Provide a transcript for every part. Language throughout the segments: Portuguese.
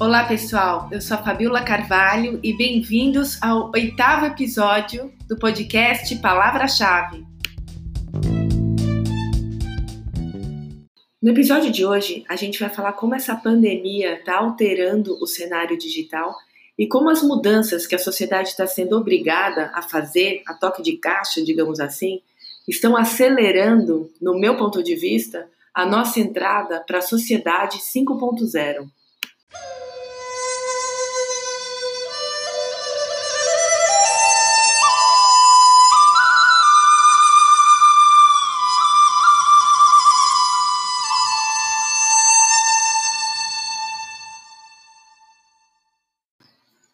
Olá pessoal, eu sou a Fabiola Carvalho e bem-vindos ao oitavo episódio do podcast Palavra-Chave. No episódio de hoje, a gente vai falar como essa pandemia está alterando o cenário digital e como as mudanças que a sociedade está sendo obrigada a fazer, a toque de caixa, digamos assim, estão acelerando, no meu ponto de vista, a nossa entrada para a sociedade 5.0.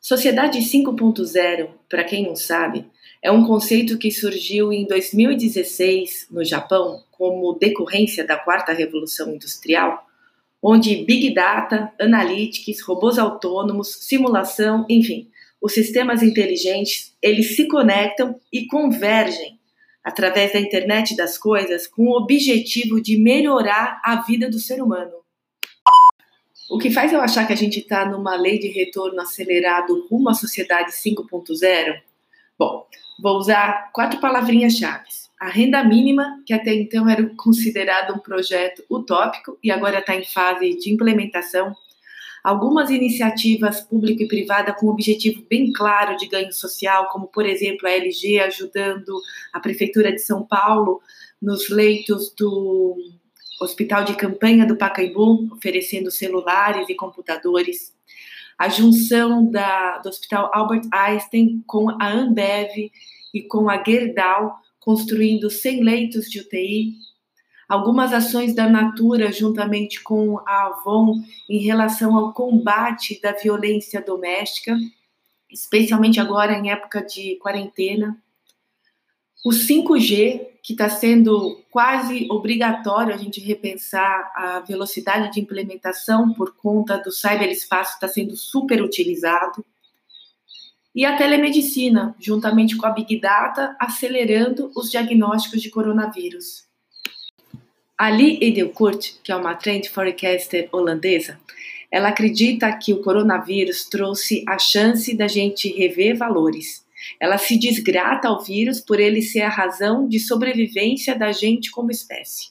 Sociedade 5.0, para quem não sabe, é um conceito que surgiu em 2016 no Japão como decorrência da quarta revolução industrial, onde Big Data, Analytics, robôs autônomos, simulação, enfim, os sistemas inteligentes, eles se conectam e convergem através da internet das coisas com o objetivo de melhorar a vida do ser humano. O que faz eu achar que a gente está numa lei de retorno acelerado rumo à sociedade 5.0? Bom, vou usar quatro palavrinhas-chave. A renda mínima, que até então era considerado um projeto utópico e agora está em fase de implementação. Algumas iniciativas público e privada com objetivo bem claro de ganho social, como por exemplo a LG ajudando a Prefeitura de São Paulo nos leitos do hospital de campanha do Pacaembu, oferecendo celulares e computadores, a junção da, do Hospital Albert Einstein com a Ambev e com a Gerdau, construindo 100 leitos de UTI, algumas ações da Natura juntamente com a Avon em relação ao combate da violência doméstica, especialmente agora em época de quarentena, o 5G que está sendo quase obrigatório a gente repensar a velocidade de implementação por conta do cyberespaço está sendo super utilizado. E a telemedicina, juntamente com a Big Data, acelerando os diagnósticos de coronavírus. Ali Edelkourt, que é uma trend forecaster holandesa, ela acredita que o coronavírus trouxe a chance da gente rever valores ela se desgrata ao vírus por ele ser a razão de sobrevivência da gente como espécie.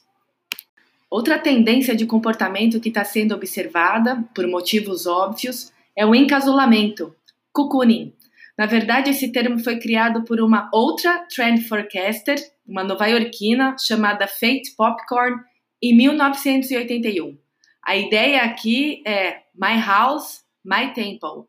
Outra tendência de comportamento que está sendo observada, por motivos óbvios, é o encasulamento, cocooning. Na verdade, esse termo foi criado por uma outra trend forecaster, uma nova-iorquina chamada Fate Popcorn, em 1981. A ideia aqui é My House, My Temple.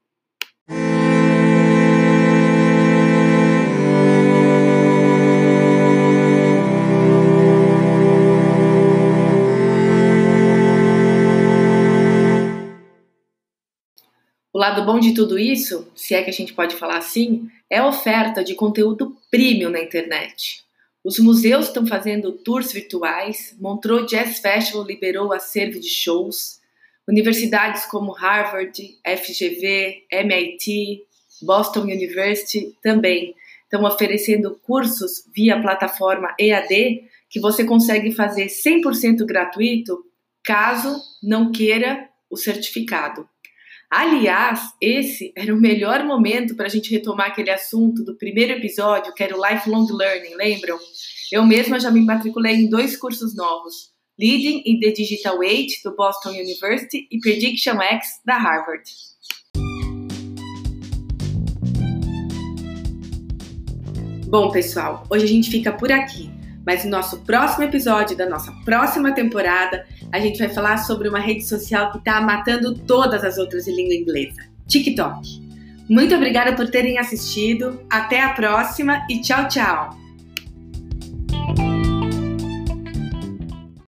O lado bom de tudo isso, se é que a gente pode falar assim, é a oferta de conteúdo premium na internet. Os museus estão fazendo tours virtuais, Montreux Jazz Festival liberou acervo de shows, universidades como Harvard, FGV, MIT, Boston University também estão oferecendo cursos via plataforma EAD que você consegue fazer 100% gratuito caso não queira o certificado. Aliás, esse era o melhor momento para a gente retomar aquele assunto do primeiro episódio, que era o Lifelong Learning, lembram? Eu mesma já me matriculei em dois cursos novos: Leading in the Digital Age, do Boston University, e Prediction X, da Harvard. Bom, pessoal, hoje a gente fica por aqui. Mas no nosso próximo episódio da nossa próxima temporada, a gente vai falar sobre uma rede social que está matando todas as outras de língua inglesa: TikTok. Muito obrigada por terem assistido, até a próxima e tchau, tchau!